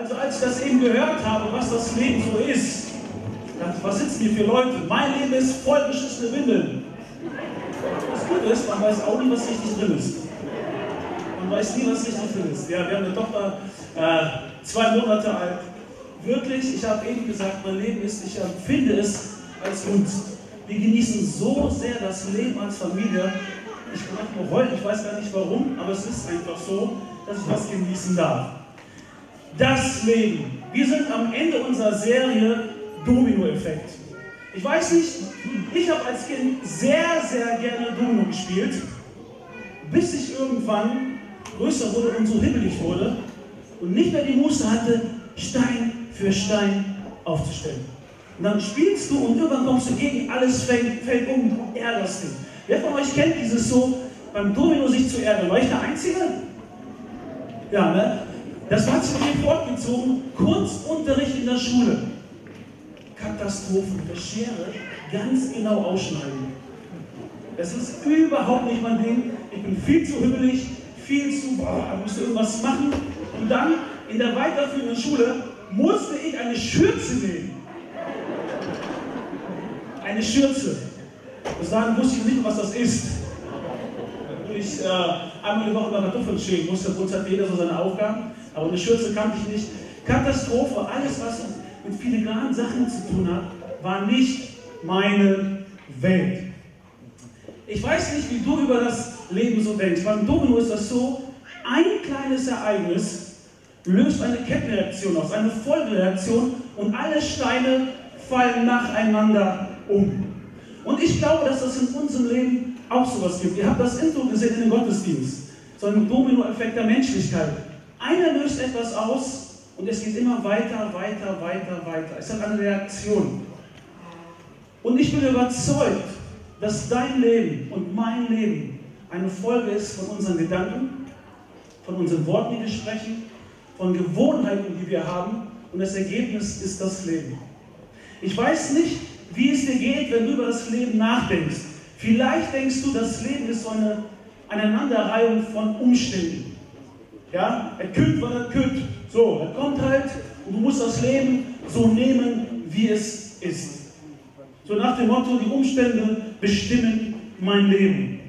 Also als ich das eben gehört habe, was das Leben so ist, dachte ich, was sitzen hier für Leute? Mein Leben ist vollgeschissene Windeln. Das Gute ist, man weiß auch nie, was richtig drin ist. Man weiß nie, was richtig drin ist. Ja, wir haben eine Tochter, äh, zwei Monate alt. Wirklich, ich habe eben gesagt, mein Leben ist, ich empfinde es als uns. Wir genießen so sehr das Leben als Familie. Ich kann nur heulen, ich weiß gar nicht warum, aber es ist einfach so, dass ich das genießen darf. Das Leben. Wir sind am Ende unserer Serie Domino-Effekt. Ich weiß nicht, ich habe als Kind sehr, sehr gerne Domino gespielt, bis ich irgendwann größer wurde und so hibbelig wurde und nicht mehr die Muße hatte, Stein für Stein aufzustellen. Und dann spielst du und irgendwann kommst du gegen, alles fällt, fällt um, du ärgerst dich. Wer von euch kennt dieses so, beim Domino sich zu ärgern? War ich der Einzige? Ja, ne? Das hat sich mir fortgezogen. Kunstunterricht in der Schule. Katastrophen. Der Schere ganz genau ausschneiden. Das ist überhaupt nicht mein Ding. Ich bin viel zu hübbelig, viel zu, boah, ich musste irgendwas machen. Und dann in der weiterführenden Schule musste ich eine Schürze nehmen eine Schürze. Bis dahin wusste ich nicht, was das ist. Ich äh, einmal die Woche über Kartoffeln schälen musste, uns hat jeder so seine Aufgaben, aber eine Schürze kannte ich nicht. Katastrophe, alles, was mit filigranen Sachen zu tun hat, war nicht meine Welt. Ich weiß nicht, wie du über das Leben so denkst. Beim Domino ist das so, ein kleines Ereignis löst eine Kettenreaktion aus, eine Folgereaktion und alle Steine fallen nacheinander um. Und ich glaube, dass das in unserem Leben auch sowas gibt. Ihr habt das Intro gesehen in dem Gottesdienst. So ein Dominoeffekt der Menschlichkeit. Einer löst etwas aus und es geht immer weiter, weiter, weiter, weiter. Es hat eine Reaktion. Und ich bin überzeugt, dass dein Leben und mein Leben eine Folge ist von unseren Gedanken, von unseren Worten, die wir sprechen, von Gewohnheiten, die wir haben. Und das Ergebnis ist das Leben. Ich weiß nicht, wie es dir geht, wenn du über das Leben nachdenkst. Vielleicht denkst du, das Leben ist so eine Aneinanderreihung von Umständen. Ja, er kütt, weil er kütt. So, er kommt halt und du musst das Leben so nehmen, wie es ist. So nach dem Motto, die Umstände bestimmen mein Leben.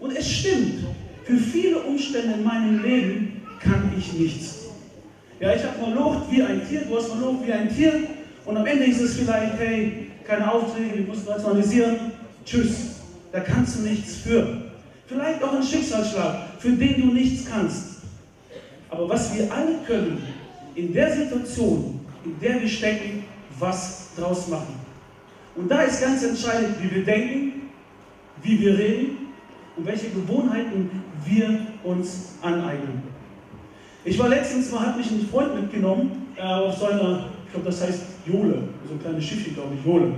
Und es stimmt, für viele Umstände in meinem Leben kann ich nichts. Ja, ich habe verlocht wie ein Tier, du hast verlocht wie ein Tier und am Ende ist es vielleicht, hey, keine Aufträge, wir mussten rationalisieren. Tschüss. Da kannst du nichts für. Vielleicht auch ein Schicksalsschlag, für den du nichts kannst. Aber was wir alle können, in der Situation, in der wir stecken, was draus machen. Und da ist ganz entscheidend, wie wir denken, wie wir reden und welche Gewohnheiten wir uns aneignen. Ich war letztens mal, hat mich ein Freund mitgenommen äh, auf seiner ich glaube, das heißt Jole. So ein kleines Schiffchen, glaube ich, Jole.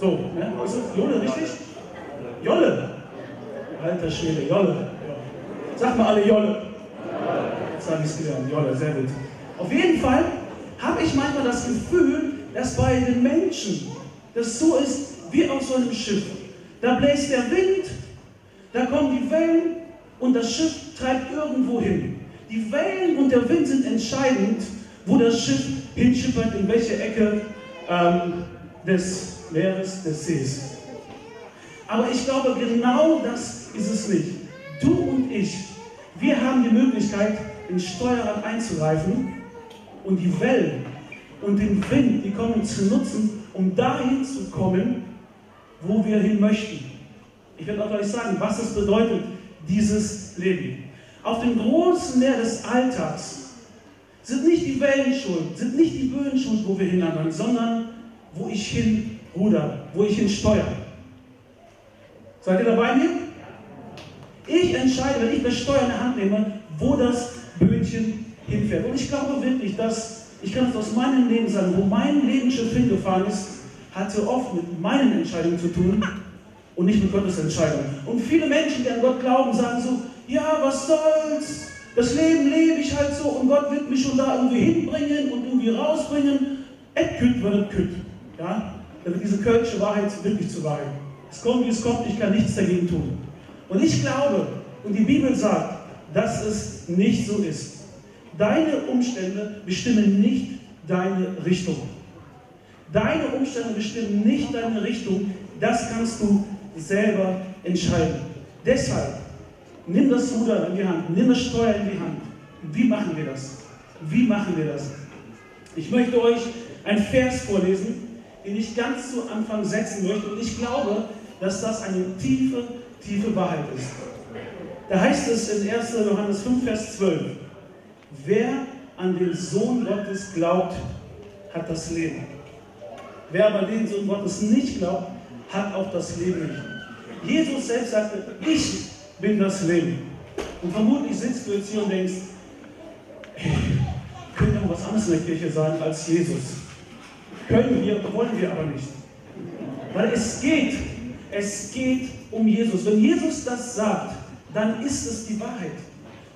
So, ne? Ist das Jole richtig? Jolle. Alter Schwede, Jolle. Sag mal alle Jolle. Jetzt habe ich gelernt. Jolle, sehr gut. Auf jeden Fall habe ich manchmal das Gefühl, dass bei den Menschen das so ist wie auf so einem Schiff. Da bläst der Wind, da kommen die Wellen und das Schiff treibt irgendwo hin. Die Wellen und der Wind sind entscheidend, wo das Schiff hinschippert, in welche Ecke ähm, des Meeres, des Sees. Aber ich glaube, genau das ist es nicht. Du und ich, wir haben die Möglichkeit, ins Steuerrad einzugreifen und die Wellen und den Wind, die kommen zu nutzen, um dahin zu kommen, wo wir hin möchten. Ich werde euch sagen, was es bedeutet, dieses Leben. Auf dem großen Meer des Alltags sind nicht die Wellen schuld, sind nicht die Böen schuld, wo wir hinwandern, sondern wo ich hin ruder, wo ich hin steuere. Seid ihr dabei mir? Ich entscheide, wenn ich das Steuer in der Hand nehme, wo das Böhnchen hinfährt. Und ich glaube wirklich, dass, ich kann es aus meinem Leben sagen, wo mein Lebensschiff hingefahren ist, hatte oft mit meinen Entscheidungen zu tun und nicht mit Gottes Entscheidung. Und viele Menschen, die an Gott glauben, sagen so, ja, was soll's? Das Leben lebe ich halt so und Gott wird mich schon da irgendwie hinbringen und irgendwie rausbringen. Et küt wird küt. Ja? Damit diese kölsche Wahrheit wirklich zu Wahrheit. Es kommt, wie es kommt, ich kann nichts dagegen tun. Und ich glaube, und die Bibel sagt, dass es nicht so ist. deine Umstände bestimmen nicht deine Richtung. Deine Umstände bestimmen nicht deine Richtung. Das kannst du selber entscheiden. Deshalb, nimm das Ruder in die Hand, nimm das Steuer in die Hand. Wie machen wir das? Wie machen wir das? Ich möchte euch einen Vers vorlesen, den ich ganz zu Anfang setzen möchte. Und ich glaube, dass das eine tiefe, tiefe Wahrheit ist. Da heißt es in 1. Johannes 5, Vers 12, wer an den Sohn Gottes glaubt, hat das Leben. Wer aber den Sohn Gottes nicht glaubt, hat auch das Leben nicht. Jesus selbst sagte, ich bin das Leben. Und vermutlich sitzt du jetzt hier und denkst, hey, können wir was anderes in der Kirche sagen als Jesus? Können wir, wollen wir aber nicht. Weil es geht, es geht um Jesus. Wenn Jesus das sagt, dann ist es die Wahrheit.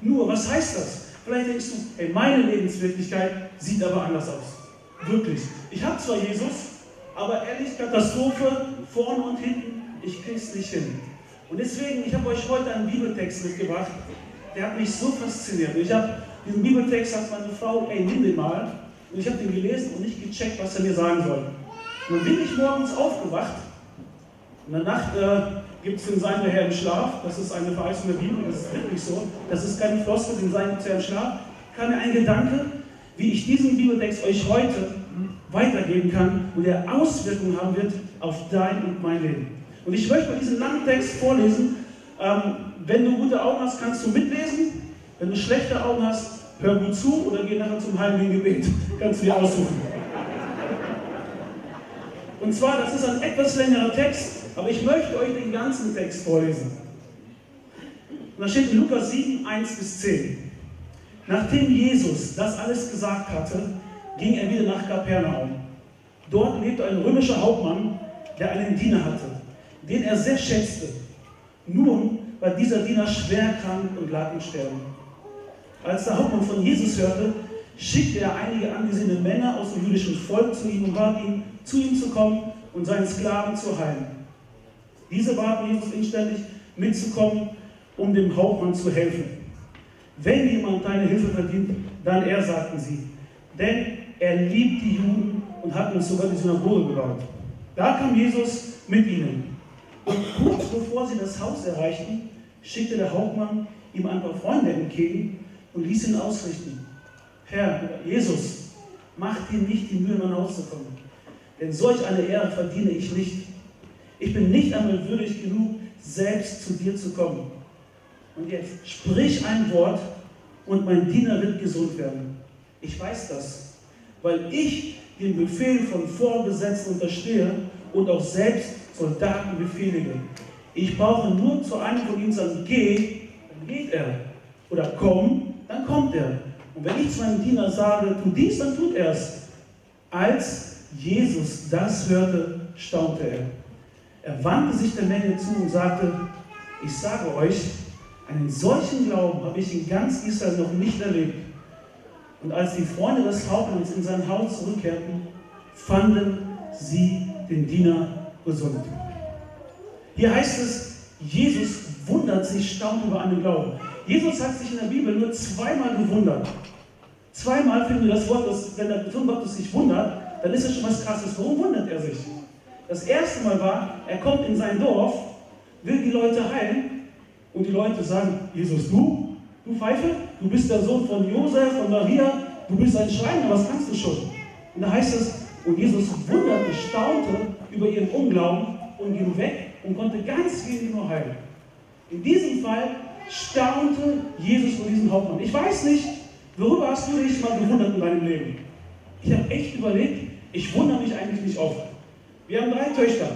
Nur, was heißt das? Vielleicht denkst du, ey, meine Lebenswirklichkeit sieht aber anders aus. Wirklich. Ich habe zwar Jesus, aber ehrlich, Katastrophe, vorne und hinten, ich krieg's nicht hin. Und deswegen, ich habe euch heute einen Bibeltext mitgebracht, der hat mich so fasziniert. Ich habe diesen Bibeltext, sagt meine Frau, ey, nimm den mal. Und ich habe den gelesen und nicht gecheckt, was er mir sagen soll. Und dann bin ich morgens aufgewacht. In der Nacht äh, gibt es den Sein der Herr im Schlaf. Das ist eine Verheißung der Bibel, das ist wirklich so. Das ist keine Floskel, den Sein der Herr im Schlaf. Kam mir ein Gedanke, wie ich diesen Bibeltext euch heute weitergeben kann und der Auswirkungen haben wird auf dein und mein Leben. Und ich möchte mal diesen langen Text vorlesen. Ähm, wenn du gute Augen hast, kannst du mitlesen. Wenn du schlechte Augen hast, hör gut zu oder geh nachher zum heiligen Gebet. Kannst du dir aussuchen. Und zwar, das ist ein etwas längerer Text, aber ich möchte euch den ganzen Text vorlesen. Und da steht in Lukas 7, 1 bis 10. Nachdem Jesus das alles gesagt hatte, ging er wieder nach Kapernaum. Dort lebte ein römischer Hauptmann, der einen Diener hatte, den er sehr schätzte. Nun war dieser Diener schwer krank und lag im Sterben. Als der Hauptmann von Jesus hörte, schickte er einige angesehene Männer aus dem jüdischen Volk zu ihm und bat ihn, zu ihm zu kommen und seinen Sklaven zu heilen. Diese baten Jesus inständig, mitzukommen, um dem Hauptmann zu helfen. Wenn jemand deine Hilfe verdient, dann er, sagten sie. Denn er liebt die Juden und hat uns sogar die Synagoge gebaut. Da kam Jesus mit ihnen. Und kurz bevor sie das Haus erreichten, schickte der Hauptmann ihm ein paar Freunde entgegen und ließ ihn ausrichten. Herr, Jesus, mach dir nicht die Mühe, in mein Haus zu kommen, denn solch eine Ehre verdiene ich nicht. Ich bin nicht einmal würdig genug, selbst zu dir zu kommen. Und jetzt sprich ein Wort und mein Diener wird gesund werden. Ich weiß das, weil ich den Befehl von Vorgesetzten unterstehe und auch selbst Soldaten befehlige. Ich brauche nur zu einem von ihnen sagen, geh, dann geht er. Oder komm, dann kommt er. Und wenn ich zu meinem Diener sage, tu dies, dann tut er es. Als Jesus das hörte, staunte er. Er wandte sich der Menge zu und sagte, ich sage euch, einen solchen Glauben habe ich in ganz Israel noch nicht erlebt. Und als die Freunde des Hauptmanns in sein Haus zurückkehrten, fanden sie den Diener gesund. Hier heißt es, Jesus wundert sich, staunt über einen Glauben. Jesus hat sich in der Bibel nur zweimal gewundert. Zweimal finden wir das Wort, dass wenn der Sohn Gottes sich wundert, dann ist das schon was Krasses. Warum wundert er sich? Das erste Mal war, er kommt in sein Dorf, will die Leute heilen und die Leute sagen, Jesus, du, du Pfeife, du bist der Sohn von Josef, von Maria, du bist ein Schreiner, was kannst du schon? Und da heißt es, und Jesus wunderte, staunte über ihren Unglauben und ging weg und konnte ganz wenig nur heilen. In diesem Fall staunte Jesus vor diesem Hauptmann. Ich weiß nicht, worüber hast du dich mal gewundert in deinem Leben? Ich habe echt überlegt, ich wundere mich eigentlich nicht oft. Wir haben drei Töchter.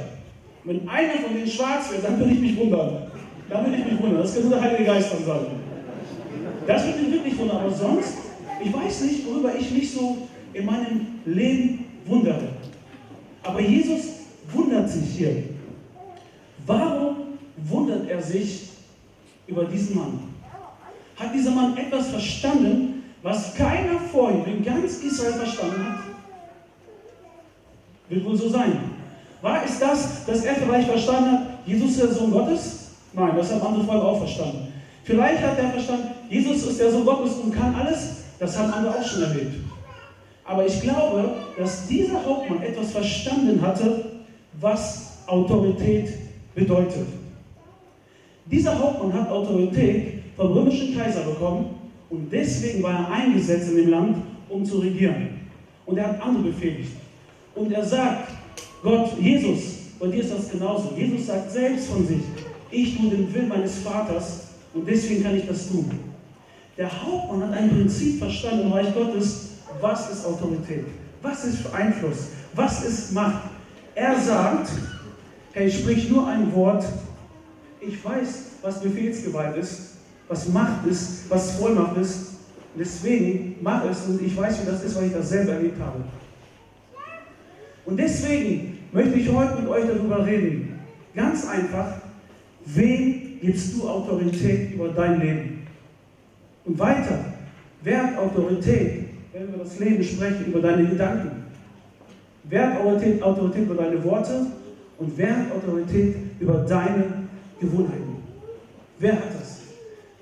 Wenn einer von denen schwarz wird, dann würde ich mich wundern. Dann würde ich mich wundern. Das nur der Heilige Geist dann sagen. Das würde mich wirklich wundern. Aber sonst, ich weiß nicht, worüber ich mich so in meinem Leben wundere. Aber Jesus wundert sich hier. Warum wundert er sich über diesen Mann. Hat dieser Mann etwas verstanden, was keiner vor ihm in ganz Israel verstanden hat? Wird wohl so sein. War es das, dass er vielleicht verstanden hat, Jesus ist der Sohn Gottes? Nein, das haben andere vorher auch verstanden. Vielleicht hat er verstanden, Jesus ist der Sohn Gottes und kann alles. Das haben andere auch schon erlebt. Aber ich glaube, dass dieser Hauptmann etwas verstanden hatte, was Autorität bedeutet. Dieser Hauptmann hat Autorität vom römischen Kaiser bekommen und deswegen war er eingesetzt in dem Land, um zu regieren. Und er hat andere befähigt. Und er sagt, Gott, Jesus, bei dir ist das genauso. Jesus sagt selbst von sich, ich tue den Willen meines Vaters und deswegen kann ich das tun. Der Hauptmann hat ein Prinzip verstanden im Reich Gottes, was ist Autorität? Was ist Einfluss? Was ist Macht? Er sagt, hey, sprich nur ein Wort. Ich weiß, was Befehlsgewalt ist, was Macht ist, was Vollmacht ist. Deswegen mach es und ich weiß, wie das ist, weil ich das selber erlebt habe. Und deswegen möchte ich heute mit euch darüber reden. Ganz einfach, wem gibst du Autorität über dein Leben? Und weiter, wer hat Autorität, wenn wir das Leben sprechen, über deine Gedanken? Wer hat Autorität, Autorität über deine Worte? Und wer hat Autorität über deine Gewohnheiten? Wer hat das?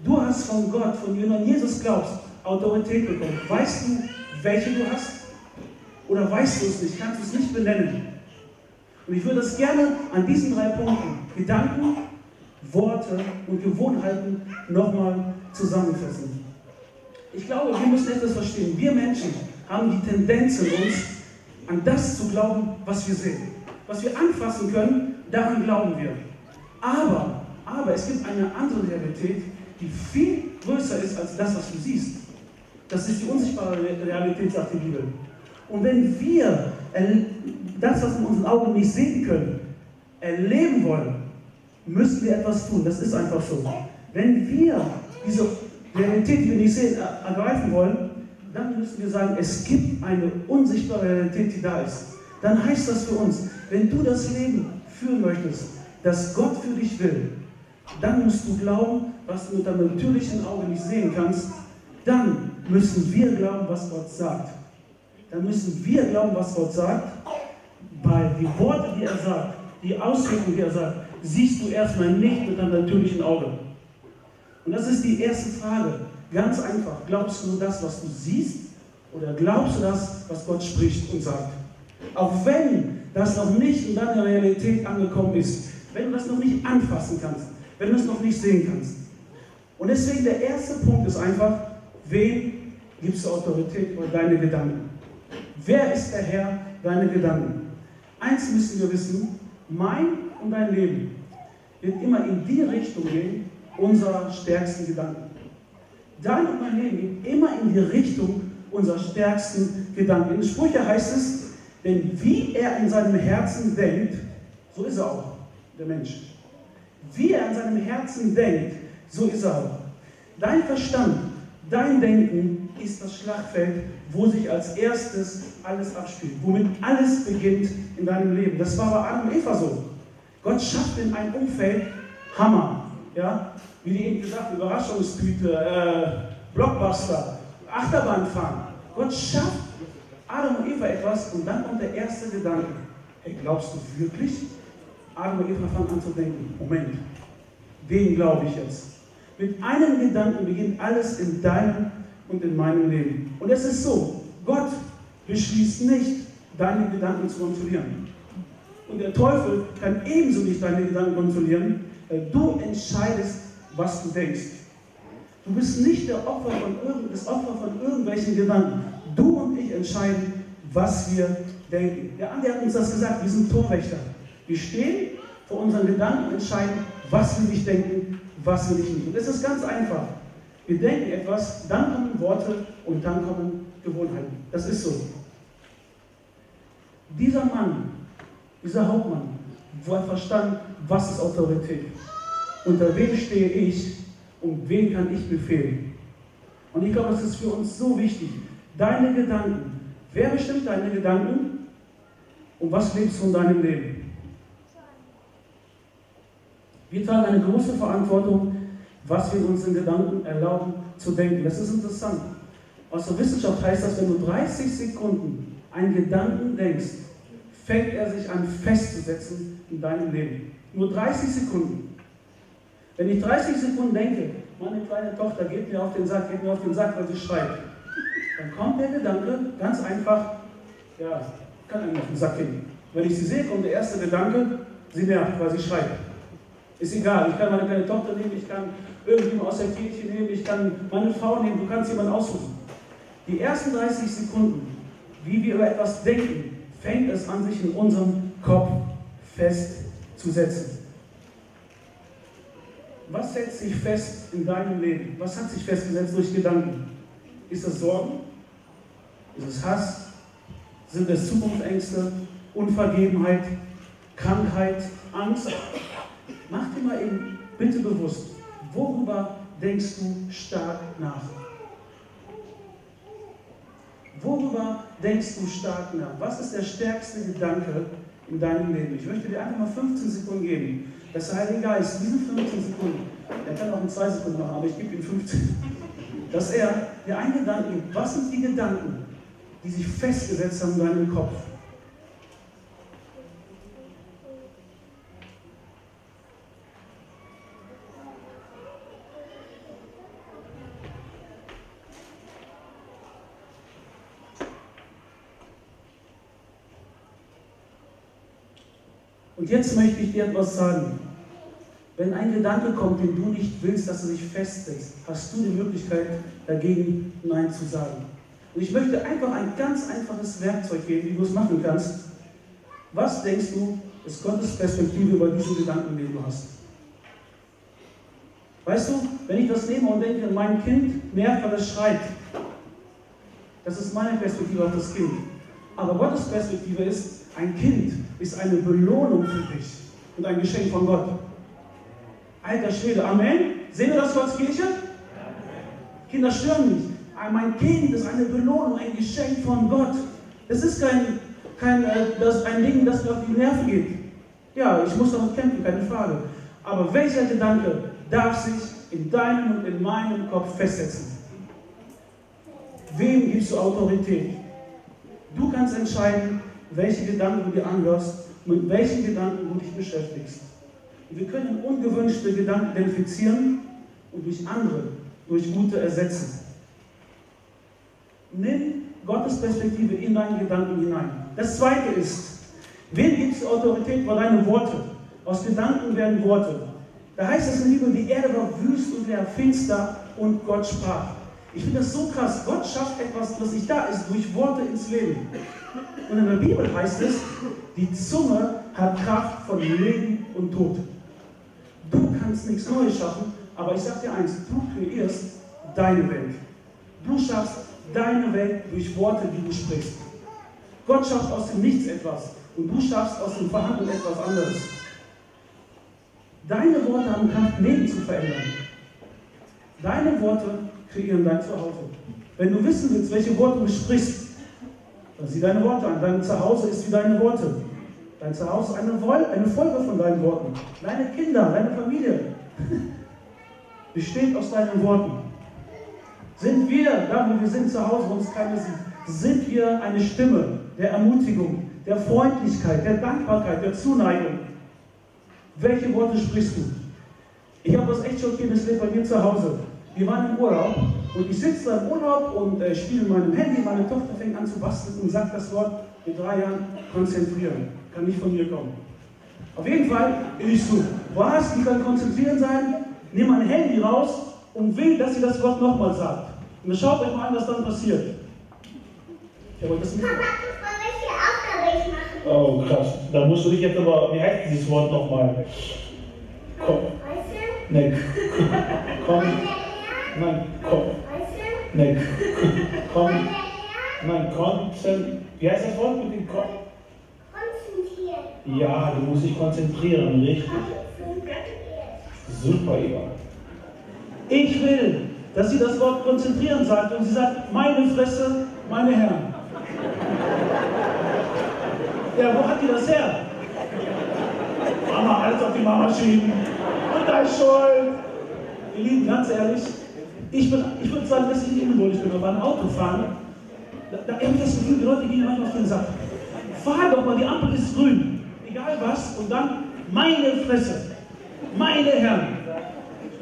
Du hast von Gott, von jemandem Jesus glaubst, Autorität bekommen. Weißt du, welche du hast? Oder weißt du es nicht? Kannst du es nicht benennen? Und ich würde das gerne an diesen drei Punkten, Gedanken, Worte und Gewohnheiten, nochmal zusammenfassen. Ich glaube, wir müssen etwas verstehen. Wir Menschen haben die Tendenz in uns, an das zu glauben, was wir sehen. Was wir anfassen können, daran glauben wir. Aber, aber es gibt eine andere Realität, die viel größer ist als das, was du siehst. Das ist die unsichtbare Realität, sagt die Bibel. Und wenn wir das, was wir mit unseren Augen nicht sehen können, erleben wollen, müssen wir etwas tun. Das ist einfach so. Wenn wir diese Realität, die wir nicht sehen, ergreifen wollen, dann müssen wir sagen, es gibt eine unsichtbare Realität, die da ist. Dann heißt das für uns, wenn du das Leben führen möchtest, das Gott für dich will, dann musst du glauben, was du mit deinem natürlichen Auge nicht sehen kannst. Dann müssen wir glauben, was Gott sagt. Dann müssen wir glauben, was Gott sagt, weil die Worte, die er sagt, die Auswirkungen, die er sagt, siehst du erstmal nicht mit deinem natürlichen Auge. Und das ist die erste Frage. Ganz einfach. Glaubst du nur das, was du siehst? Oder glaubst du das, was Gott spricht und sagt? Auch wenn das noch nicht in deiner Realität angekommen ist, wenn du das noch nicht anfassen kannst, wenn du es noch nicht sehen kannst. Und deswegen der erste Punkt ist einfach, wem gibst du Autorität über deine Gedanken? Wer ist der Herr deiner Gedanken? Eins müssen wir wissen, mein und dein Leben wird immer in die Richtung gehen unserer stärksten Gedanken. Dein und mein Leben geht immer in die Richtung unserer stärksten Gedanken. In Sprüche heißt es, denn wie er in seinem Herzen denkt, so ist er auch, der Mensch. Wie er in seinem Herzen denkt, so ist er auch. Dein Verstand, dein Denken ist das Schlachtfeld, wo sich als erstes alles abspielt, womit alles beginnt in deinem Leben. Das war bei Adam und Eva so. Gott schafft in ein Umfeld Hammer. Ja? Wie die eben gesagt Überraschungstüte, äh, Blockbuster, Achterbahnfahren. Gott schafft Adam und Eva etwas und dann kommt der erste Gedanke. Hey, glaubst du wirklich? Adam und Eva fangen an zu denken. Moment, wen glaube ich jetzt? Mit einem Gedanken beginnt alles in deinem und in meinem Leben. Und es ist so, Gott beschließt nicht, deine Gedanken zu kontrollieren. Und der Teufel kann ebenso nicht deine Gedanken kontrollieren. Du entscheidest, was du denkst. Du bist nicht der Opfer von das Opfer von irgendwelchen Gedanken. Du und ich entscheiden, was wir denken. Der andere hat uns das gesagt, wir sind Torwächter. Wir stehen vor unseren Gedanken, entscheiden, was will ich denken, was ich nicht. Und es ist ganz einfach. Wir denken etwas, dann kommen Worte und dann kommen Gewohnheiten. Das ist so. Dieser Mann, dieser Hauptmann, er verstanden, was ist Autorität. Unter wem stehe ich und wen kann ich befehlen. Und ich glaube, das ist für uns so wichtig. Deine Gedanken. Wer bestimmt deine Gedanken? Und was lebst du in deinem Leben? Wir tragen eine große Verantwortung, was wir uns in Gedanken erlauben zu denken. Das ist interessant. Aus der Wissenschaft heißt das, wenn du 30 Sekunden einen Gedanken denkst, fängt er sich an festzusetzen in deinem Leben. Nur 30 Sekunden. Wenn ich 30 Sekunden denke, meine kleine Tochter geht mir auf den Sack, geht mir auf den Sack, weil sie schreit. dann kommt der Gedanke ganz einfach, ja, kann einem auf den Sack gehen. Wenn ich sie sehe, kommt der erste Gedanke, sie nervt, weil sie schreit. Ist egal, ich kann meine kleine Tochter nehmen, ich kann irgendjemand aus der Kirche nehmen, ich kann meine Frau nehmen, du kannst jemanden aussuchen. Die ersten 30 Sekunden, wie wir über etwas denken, fängt es an, sich in unserem Kopf festzusetzen. Was setzt sich fest in deinem Leben? Was hat sich festgesetzt durch Gedanken? Ist es Sorgen? Ist es Hass? Sind es Zukunftsängste? Unvergebenheit? Krankheit? Angst? Mach dir mal eben bitte bewusst, worüber denkst du stark nach? Worüber denkst du stark nach? Was ist der stärkste Gedanke in deinem Leben? Ich möchte dir einfach mal 15 Sekunden geben. Der Heilige Geist, diese 15 Sekunden, er kann auch in zwei Sekunden machen, aber ich gebe ihm 15, dass er dir einen Gedanken gibt. Was sind die Gedanken, die sich festgesetzt haben in deinem Kopf? Und jetzt möchte ich dir etwas sagen. Wenn ein Gedanke kommt, den du nicht willst, dass er sich festsetzt, hast du die Möglichkeit, dagegen Nein zu sagen. Und ich möchte einfach ein ganz einfaches Werkzeug geben, wie du es machen kannst. Was denkst du, ist Gottes Perspektive über diesen Gedanken, den du hast? Weißt du, wenn ich das nehme und denke, mein Kind nervt, weil es schreit, das ist meine Perspektive auf das Kind. Aber Gottes Perspektive ist, ein Kind ist eine Belohnung für dich und ein Geschenk von Gott. Alter Schwede, Amen. Sehen wir das Gottes Kirche? Kinder stören mich. Mein Kind ist eine Belohnung, ein Geschenk von Gott. Es ist kein, kein äh, das, ein Ding, das mir auf die Nerven geht. Ja, ich muss damit kämpfen, keine Frage. Aber welcher Gedanke darf sich in deinem und in meinem Kopf festsetzen? Wem gibst du Autorität? Du kannst entscheiden, welche Gedanken du dir anhörst, mit welchen Gedanken du dich beschäftigst. Und wir können ungewünschte Gedanken identifizieren und durch andere, durch gute ersetzen. Nimm Gottes Perspektive in deinen Gedanken hinein. Das zweite ist, wem gibst du Autorität über deine Worte? Aus Gedanken werden Worte. Da heißt es in der Bibel, die Erde war wüst und leer, finster und Gott sprach. Ich finde das so krass. Gott schafft etwas, das nicht da ist, durch Worte ins Leben. Und in der Bibel heißt es, die Zunge hat Kraft von Leben und Tod. Du kannst nichts Neues schaffen, aber ich sage dir eins, du kreierst deine Welt. Du schaffst deine Welt durch Worte, die du sprichst. Gott schafft aus dem Nichts etwas und du schaffst aus dem Vorhandenen etwas anderes. Deine Worte haben Kraft, Leben zu verändern. Deine Worte kreieren dein Zuhause. Wenn du wissen willst, welche Worte du sprichst, dann sieh deine Worte an. Dein Zuhause ist wie deine Worte. Dein Zuhause ist eine, Folge von deinen Worten. Deine Kinder, deine Familie besteht aus deinen Worten. Sind wir, da wo wir sind zu Hause, wo uns keiner sieht, sind wir eine Stimme der Ermutigung, der Freundlichkeit, der Dankbarkeit, der Zuneigung. Welche Worte sprichst du? Ich habe was echt schockierendes erlebt bei mir zu Hause. Wir waren im Urlaub und ich sitze da im Urlaub und äh, spiele mit meinem Handy. Meine Tochter fängt an zu basteln und sagt das Wort in drei Jahren konzentrieren. Kann nicht von mir kommen. Auf jeden Fall, ich so, was, die kann konzentrieren sein? Nehme mein Handy raus und will, dass sie das Wort nochmal sagt. Und dann schaut euch mal an, was dann passiert. Ich habe das mit. Papa, welche Aufgabe ich mache? Oh, krass. Da musst du dich jetzt aber, wie heißt dieses Wort nochmal? Komm. Nee. Komm. Nein, komm. Nein, komm. Nein, konzentrieren. Wie heißt das Wort mit dem Kopf? Konzentrieren. Ja, du musst dich konzentrieren, richtig? Super, Eva. Ich will, dass sie das Wort konzentrieren sagt und sie sagt, meine Fresse, meine Herren. Ja, wo hat die das her? Mama, alles auf die Mama schieben. Und ist schuld. Ihr Lieben, ganz ehrlich, ich, bin, ich würde sagen, dass ich ungeduldig bin, aber beim Autofahren, da, da habe ich das Gefühl, die Leute gehen manchmal auf den Sack. Fahr doch mal, die Ampel ist grün. Egal was. Und dann meine Fresse. Meine Herren.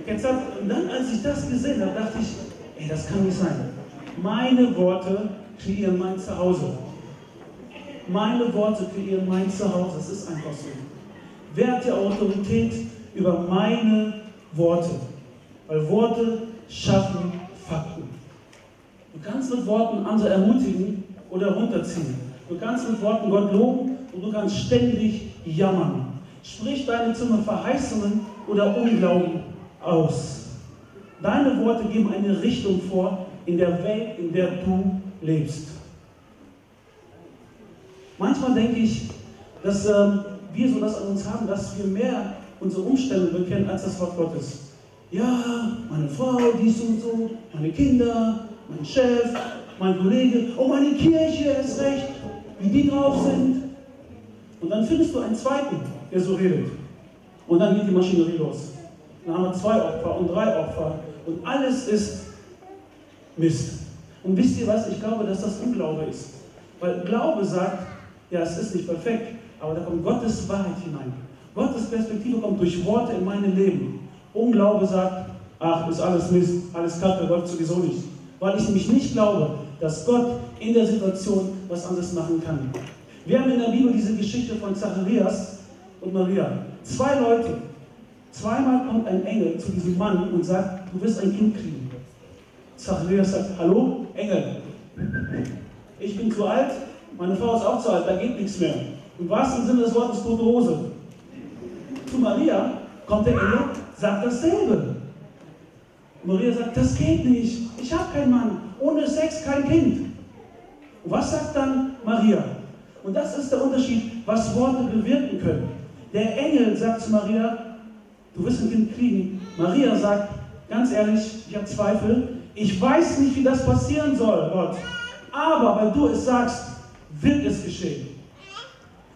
Jetzt und dann, als ich das gesehen habe, dachte ich, ey, das kann nicht sein. Meine Worte kreieren mein Zuhause. Meine Worte kreieren mein Zuhause. Das ist einfach so. Wer hat die Autorität über meine Worte? Weil Worte schaffen Fakten. Du kannst mit Worten andere ermutigen oder runterziehen. Du kannst mit Worten Gott loben und du kannst ständig jammern. Sprich deine Zunge Verheißungen oder Unglauben aus. Deine Worte geben eine Richtung vor in der Welt, in der du lebst. Manchmal denke ich, dass ähm, wir so das an uns haben, dass wir mehr unsere Umstände bekennen als das Wort Gottes. Ja, meine Frau, dies und so, meine Kinder, mein Chef, mein Kollege, oh meine Kirche ist recht, wie die drauf sind. Und dann findest du einen zweiten, der so redet. Und dann geht die Maschinerie los. Dann haben wir zwei Opfer und drei Opfer und alles ist Mist. Und wisst ihr was? Ich glaube, dass das Unglaube ist. Weil Glaube sagt, ja, es ist nicht perfekt, aber da kommt Gottes Wahrheit hinein. Gottes Perspektive kommt durch Worte in mein Leben. Unglaube sagt, ach, ist alles Mist, alles Kacke, läuft sowieso nicht. Weil ich nämlich nicht glaube, dass Gott in der Situation was anderes machen kann. Wir haben in der Bibel diese Geschichte von Zacharias und Maria. Zwei Leute. Zweimal kommt ein Engel zu diesem Mann und sagt, du wirst ein Kind kriegen. Zacharias sagt, hallo, Engel. Ich bin zu alt, meine Frau ist auch zu alt, da geht nichts mehr. Im wahrsten Sinne des Wortes tote Hose. Zu Maria kommt der Engel, sagt dasselbe. Maria sagt, das geht nicht. Ich habe keinen Mann. Ohne Sex kein Kind. Und was sagt dann Maria? Und das ist der Unterschied, was Worte bewirken können. Der Engel sagt zu Maria, du wirst ein Kind kriegen. Maria sagt, ganz ehrlich, ich habe Zweifel. Ich weiß nicht, wie das passieren soll, Gott. Aber weil du es sagst, wird es geschehen.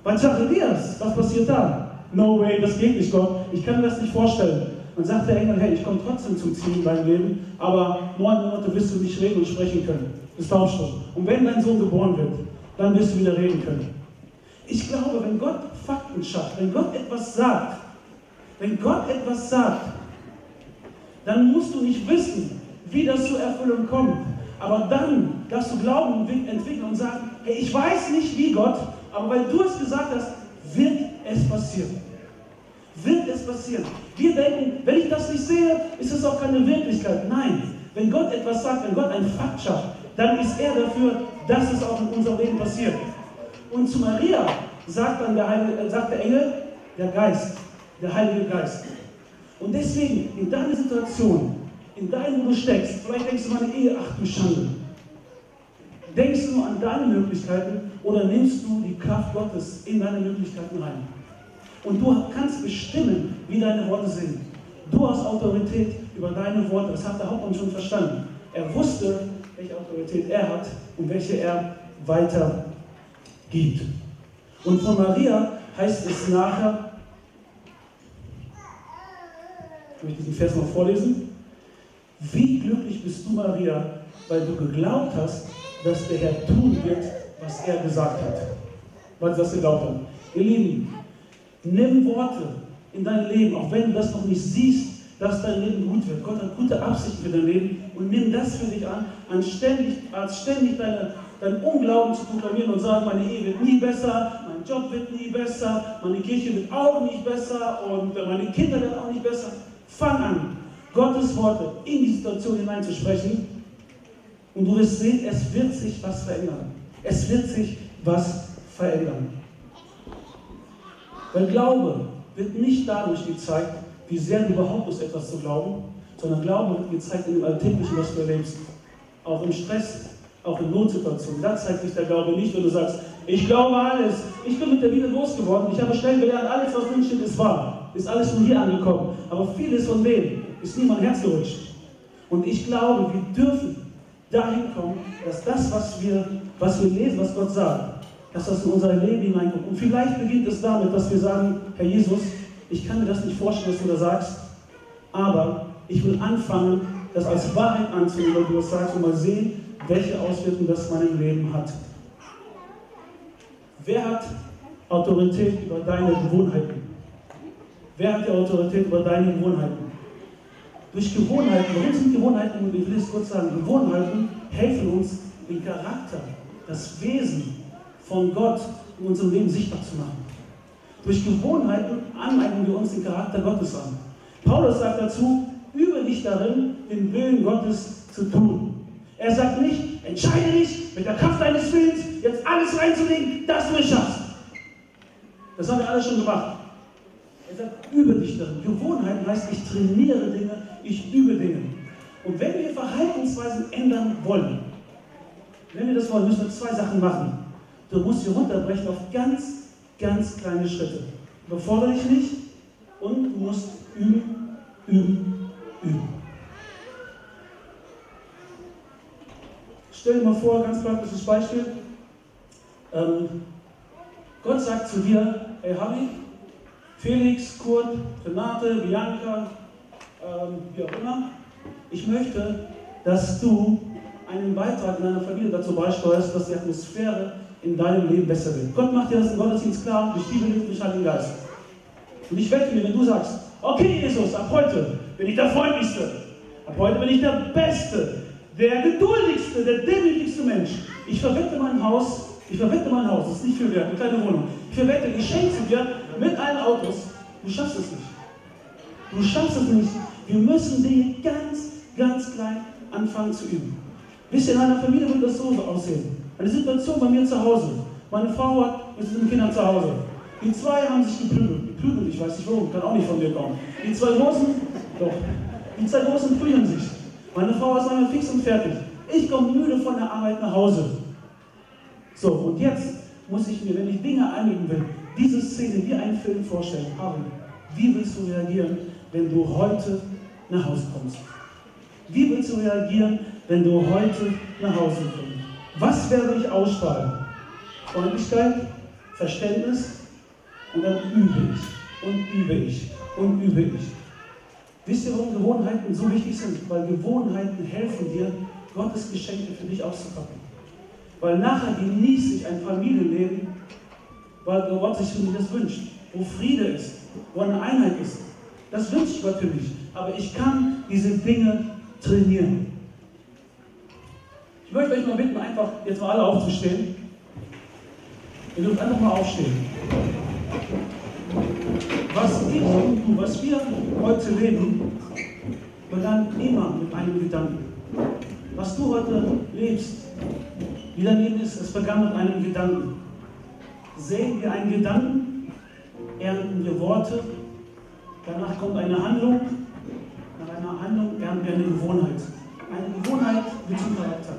Bei Zacharias, was passiert da? No way, das geht nicht, Gott. Ich kann mir das nicht vorstellen. Dann sagt der Engel, hey, ich komme trotzdem zum Ziel in deinem Leben, aber neun Monate wirst du nicht reden und sprechen können. Das glaubst du. Und wenn dein Sohn geboren wird, dann wirst du wieder reden können. Ich glaube, wenn Gott Fakten schafft, wenn Gott etwas sagt, wenn Gott etwas sagt, dann musst du nicht wissen, wie das zur Erfüllung kommt. Aber dann darfst du Glauben entwickeln und sagen, hey, ich weiß nicht wie Gott, aber weil du es gesagt hast, wird es passieren. Wird es passieren. Wir denken, wenn ich das nicht sehe, ist es auch keine Wirklichkeit. Nein, wenn Gott etwas sagt, wenn Gott einen Fakt schafft, dann ist er dafür, dass es auch in unserem Leben passiert. Und zu Maria sagt dann der, Heilige, äh, sagt der Engel, der Geist, der Heilige Geist. Und deswegen, in deiner Situation, in deinem, wo du steckst, vielleicht denkst du meine Ehe, ach du Schande. Denkst du nur an deine Möglichkeiten oder nimmst du die Kraft Gottes in deine Möglichkeiten rein? Und du kannst bestimmen, wie deine Worte sind. Du hast Autorität über deine Worte. Das hat der Hauptmann schon verstanden. Er wusste, welche Autorität er hat und welche er weitergibt. Und von Maria heißt es nachher, ich möchte diesen Vers mal vorlesen. Wie glücklich bist du, Maria, weil du geglaubt hast, dass der Herr tun wird, was er gesagt hat. Weil sie das geglaubt haben. Ihr Lieben, Nimm Worte in dein Leben, auch wenn du das noch nicht siehst, dass dein Leben gut wird. Gott hat gute Absichten für dein Leben und nimm das für dich an, als ständig, als ständig deine, dein Unglauben zu proklamieren und sagen, meine Ehe wird nie besser, mein Job wird nie besser, meine Kirche wird auch nicht besser und meine Kinder werden auch nicht besser. Fang an, Gottes Worte in die Situation hineinzusprechen und du wirst sehen, es wird sich was verändern. Es wird sich was verändern. Weil Glaube wird nicht dadurch gezeigt, wie sehr du behauptest, etwas zu glauben, sondern Glaube wird gezeigt in dem Alltäglichen, was du erlebst. Auch im Stress, auch in Notsituationen. Da zeigt sich der Glaube nicht, wenn du sagst, ich glaube alles. Ich bin mit der Bibel groß geworden. Ich habe schnell gelernt, alles, was drin steht, ist wahr. Ist alles von hier angekommen. Aber vieles von wem ist nie mein Herz gerutscht. Und ich glaube, wir dürfen dahin kommen, dass das, was wir, was wir lesen, was Gott sagt, dass das in unser Leben hineinkommt. Und vielleicht beginnt es damit, dass wir sagen, Herr Jesus, ich kann mir das nicht vorstellen, was du da sagst, aber ich will anfangen, das als Wahrheit anzunehmen, weil du das sagst, und mal sehen, welche Auswirkungen das in meinem Leben hat. Wer hat Autorität über deine Gewohnheiten? Wer hat die Autorität über deine Gewohnheiten? Durch Gewohnheiten, warum sind Gewohnheiten, ich will es kurz sagen, Gewohnheiten helfen uns, den Charakter, das Wesen von Gott in unserem Leben sichtbar zu machen. Durch Gewohnheiten aneignen wir uns den Charakter Gottes an. Paulus sagt dazu, übe dich darin, den Willen Gottes zu tun. Er sagt nicht, entscheide dich mit der Kraft deines Willens, jetzt alles reinzulegen, dass du es schaffst. Das haben wir alle schon gemacht. Er sagt, übe dich darin. Gewohnheiten heißt, ich trainiere Dinge, ich übe Dinge. Und wenn wir Verhaltensweisen ändern wollen, wenn wir das wollen, müssen wir zwei Sachen machen. Du musst sie runterbrechen auf ganz, ganz kleine Schritte. Überfordere dich nicht und du musst üben, üben, üben. Stell dir mal vor, ganz praktisches Beispiel. Ähm, Gott sagt zu dir, hey Harry, Felix, Kurt, Renate, Bianca, ähm, wie auch immer, ich möchte, dass du einen Beitrag in deiner Familie dazu beisteuerst, dass die Atmosphäre in deinem Leben besser wird. Gott macht dir das im Gottesdienst klar, durch Bibel, durch Heiligen Geist. Und ich wette mir, wenn du sagst, okay Jesus, ab heute bin ich der Freundlichste, ab heute bin ich der Beste, der geduldigste, der demütigste Mensch. Ich verwette mein Haus, ich verwette mein Haus, das ist nicht viel wert, eine kleine Wohnung. Ich verwette, ich schenke dir mit allen Autos. Du schaffst es nicht. Du schaffst es nicht. Wir müssen Dinge ganz, ganz klein anfangen zu üben. Wisst ihr, in einer Familie wird das so aussehen. Eine Situation bei mir zu Hause. Meine Frau hat mit den Kindern zu Hause. Die zwei haben sich geprügelt. Geprügelt, ich weiß nicht warum, kann auch nicht von mir kommen. Die zwei Großen, doch, die zwei Großen prügeln sich. Meine Frau ist einmal fix und fertig. Ich komme müde von der Arbeit nach Hause. So, und jetzt muss ich mir, wenn ich Dinge annehmen will, diese Szene wie einen Film vorstellen. Harry, wie willst du reagieren, wenn du heute nach Hause kommst? Wie willst du reagieren, wenn du heute nach Hause kommst? Was werde ich ausstrahlen? Freundlichkeit, Verständnis und dann übe ich und übe ich und übe ich. Wisst ihr, warum Gewohnheiten so wichtig sind? Weil Gewohnheiten helfen dir, Gottes Geschenke für dich auszupacken. Weil nachher genieße ich ein Familienleben, weil Gott sich für mich das wünscht. Wo Friede ist, wo eine Einheit ist. Das wünsche ich natürlich. Aber ich kann diese Dinge trainieren. Ich möchte euch mal bitten, einfach jetzt mal alle aufzustehen. Ihr dürft einfach mal aufstehen. Was ich und du, was wir heute leben, begann immer mit einem Gedanken. Was du heute lebst, wie dein Leben ist, es begann mit einem Gedanken. Sehen wir einen Gedanken, ernten wir Worte, danach kommt eine Handlung, nach einer Handlung eine Gewohnheit. Eine Gewohnheit wird zum Charakter.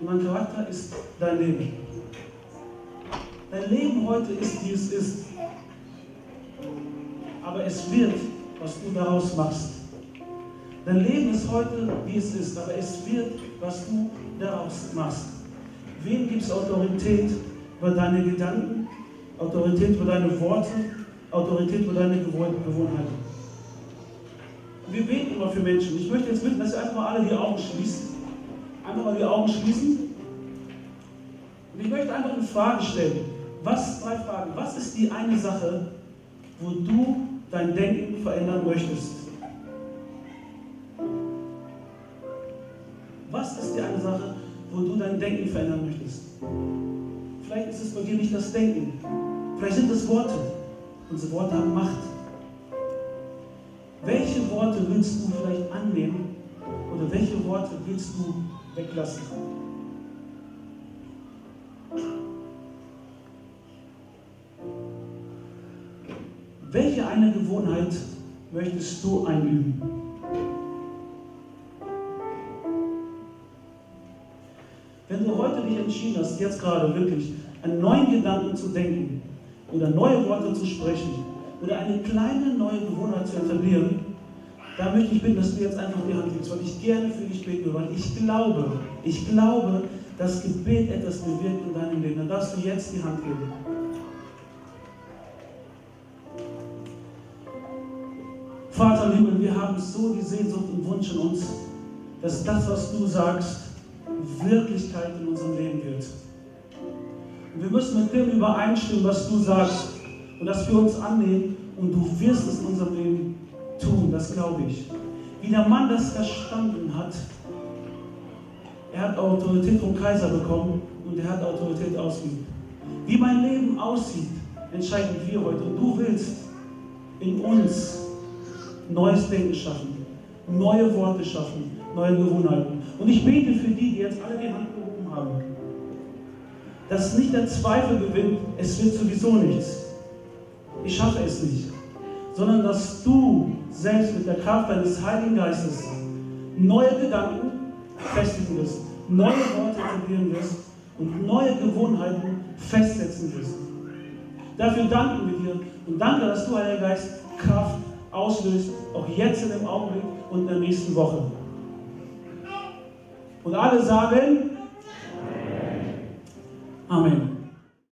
Und mein Charakter ist dein Leben. Dein Leben heute ist, wie es ist. Aber es wird, was du daraus machst. Dein Leben ist heute, wie es ist, aber es wird, was du daraus machst. Wem gibt es Autorität über deine Gedanken, Autorität über deine Worte, Autorität über deine Gewohnheiten? Wir beten immer für Menschen. Ich möchte jetzt bitten, dass ihr einfach mal alle die Augen schließt. Einfach mal die Augen schließen. Und ich möchte einfach eine Frage stellen. Was, drei Fragen. Was ist die eine Sache, wo du dein Denken verändern möchtest? Was ist die eine Sache, wo du dein Denken verändern möchtest? Vielleicht ist es bei dir nicht das Denken. Vielleicht sind es Worte. Unsere Worte haben Macht. Welche Worte willst du vielleicht annehmen oder welche Worte willst du weglassen? Welche eine Gewohnheit möchtest du einüben? Wenn du heute dich entschieden hast, jetzt gerade wirklich einen neuen Gedanken zu denken oder neue Worte zu sprechen oder eine kleine neue Gewohnheit zu etablieren, da möchte ich bitten, dass du jetzt einfach die Hand gibst, weil ich gerne für dich beten will, weil ich glaube, ich glaube, dass Gebet etwas bewirkt in deinem Leben. Dann darfst du jetzt die Hand geben. Vater im Himmel, wir haben so die Sehnsucht und Wunsch in uns, dass das, was du sagst, Wirklichkeit in unserem Leben wird. Und wir müssen mit dem übereinstimmen, was du sagst und das für uns annehmen und du wirst es in unserem Leben tun, das glaube ich. Wie der Mann das verstanden hat, Er hat Autorität vom Kaiser bekommen und er hat Autorität ausgeübt. Wie mein Leben aussieht, entscheiden wir heute. Und du willst in uns neues Denken schaffen, neue Worte schaffen, neue Gewohnheiten. Und ich bete für die, die jetzt alle die Hand gehoben haben, dass nicht der Zweifel gewinnt, es wird sowieso nichts. Ich schaffe es nicht. Sondern dass du selbst mit der Kraft deines Heiligen Geistes neue Gedanken festigen wirst, neue Worte etablieren wirst und neue Gewohnheiten festsetzen wirst. Dafür danken wir dir und danke, dass du, Heiliger Geist, Kraft auslöst, auch jetzt in dem Augenblick und in der nächsten Woche. Und alle sagen Amen.